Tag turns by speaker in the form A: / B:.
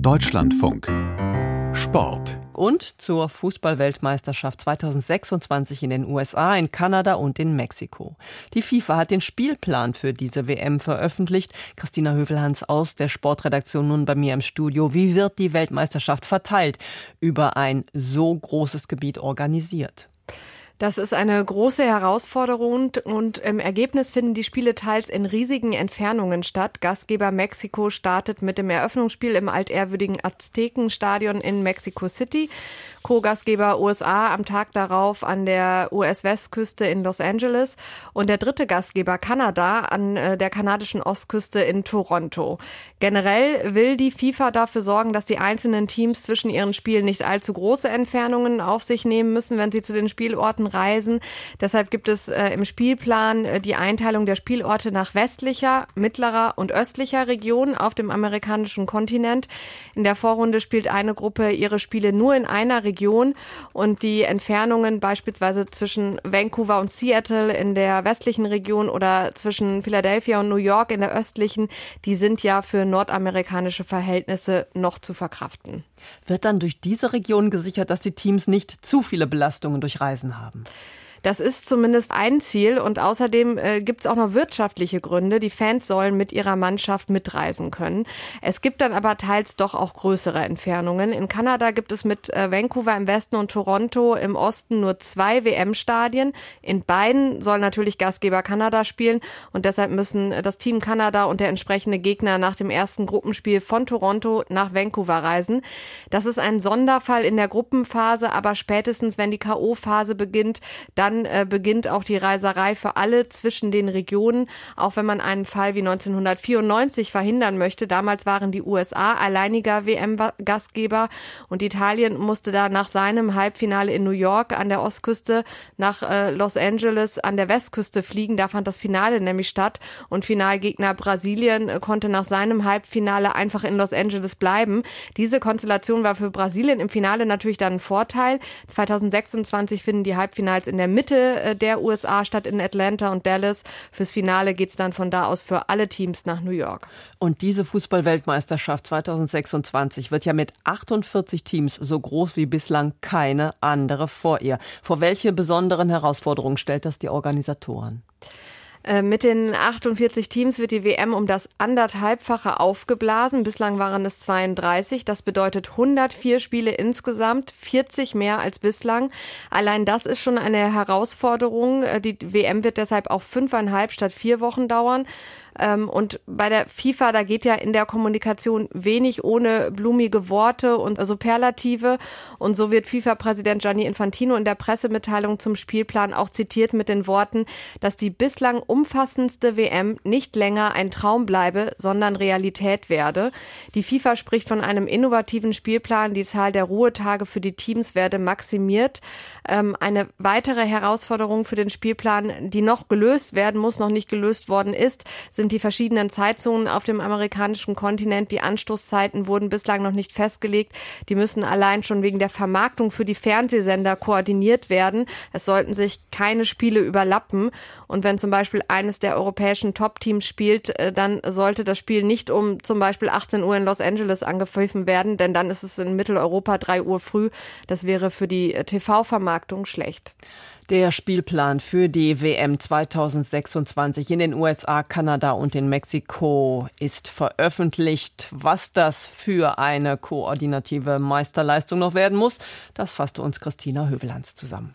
A: Deutschlandfunk Sport
B: und zur Fußballweltmeisterschaft 2026 in den USA, in Kanada und in Mexiko. Die FIFA hat den Spielplan für diese WM veröffentlicht. Christina Hövelhans aus der Sportredaktion nun bei mir im Studio. Wie wird die Weltmeisterschaft verteilt über ein so großes Gebiet organisiert?
C: Das ist eine große Herausforderung und im Ergebnis finden die Spiele teils in riesigen Entfernungen statt. Gastgeber Mexiko startet mit dem Eröffnungsspiel im altehrwürdigen Aztekenstadion in Mexico City. Co-Gastgeber USA am Tag darauf an der US-Westküste in Los Angeles und der dritte Gastgeber Kanada an äh, der kanadischen Ostküste in Toronto. Generell will die FIFA dafür sorgen, dass die einzelnen Teams zwischen ihren Spielen nicht allzu große Entfernungen auf sich nehmen müssen, wenn sie zu den Spielorten reisen. Deshalb gibt es äh, im Spielplan äh, die Einteilung der Spielorte nach westlicher, mittlerer und östlicher Region auf dem amerikanischen Kontinent. In der Vorrunde spielt eine Gruppe ihre Spiele nur in einer Region und die Entfernungen beispielsweise zwischen Vancouver und Seattle in der westlichen Region oder zwischen Philadelphia und New York in der östlichen, die sind ja für nordamerikanische Verhältnisse noch zu verkraften.
B: Wird dann durch diese Region gesichert, dass die Teams nicht zu viele Belastungen durch Reisen haben?
C: Das ist zumindest ein Ziel und außerdem äh, gibt es auch noch wirtschaftliche Gründe. Die Fans sollen mit ihrer Mannschaft mitreisen können. Es gibt dann aber teils doch auch größere Entfernungen. In Kanada gibt es mit äh, Vancouver im Westen und Toronto im Osten nur zwei WM-Stadien. In beiden soll natürlich Gastgeber Kanada spielen und deshalb müssen äh, das Team Kanada und der entsprechende Gegner nach dem ersten Gruppenspiel von Toronto nach Vancouver reisen. Das ist ein Sonderfall in der Gruppenphase, aber spätestens wenn die KO-Phase beginnt, dann dann äh, beginnt auch die Reiserei für alle zwischen den Regionen, auch wenn man einen Fall wie 1994 verhindern möchte. Damals waren die USA alleiniger WM-Gastgeber und Italien musste da nach seinem Halbfinale in New York an der Ostküste nach äh, Los Angeles an der Westküste fliegen. Da fand das Finale nämlich statt und Finalgegner Brasilien äh, konnte nach seinem Halbfinale einfach in Los Angeles bleiben. Diese Konstellation war für Brasilien im Finale natürlich dann ein Vorteil. 2026 finden die Halbfinals in der Mitte äh, der USA statt in Atlanta und Dallas. Fürs Finale geht es dann von da aus für alle Teams nach New York.
B: Und diese Fußballweltmeisterschaft 2026 wird ja mit 48 Teams so groß wie bislang keine andere vor ihr. Vor welche besonderen Herausforderungen stellt das die Organisatoren?
C: Äh, mit den 48 Teams wird die WM um das anderthalbfache aufgeblasen. Bislang waren es 32. Das bedeutet 104 Spiele insgesamt, 40 mehr als bislang. Allein das ist schon eine Herausforderung. Äh, die WM wird deshalb auch fünfeinhalb statt vier Wochen dauern. Ähm, und bei der FIFA, da geht ja in der Kommunikation wenig ohne blumige Worte und Superlative. Und so wird FIFA-Präsident Gianni Infantino in der Pressemitteilung zum Spielplan auch zitiert mit den Worten, dass die bislang umfassendste WM nicht länger ein Traum bleibe, sondern Realität werde. Die FIFA spricht von einem innovativen Spielplan. Die Zahl der Ruhetage für die Teams werde maximiert. Ähm, eine weitere Herausforderung für den Spielplan, die noch gelöst werden muss, noch nicht gelöst worden ist, sind sind die verschiedenen Zeitzonen auf dem amerikanischen Kontinent. Die Anstoßzeiten wurden bislang noch nicht festgelegt. Die müssen allein schon wegen der Vermarktung für die Fernsehsender koordiniert werden. Es sollten sich keine Spiele überlappen. Und wenn zum Beispiel eines der europäischen Top-Teams spielt, äh, dann sollte das Spiel nicht um zum Beispiel 18 Uhr in Los Angeles angepfiffen werden, denn dann ist es in Mitteleuropa 3 Uhr früh. Das wäre für die äh, TV-Vermarktung schlecht.
B: Der Spielplan für die WM 2026 in den USA, Kanada und in Mexiko ist veröffentlicht. Was das für eine koordinative Meisterleistung noch werden muss, das fasste uns Christina Hövelhans zusammen.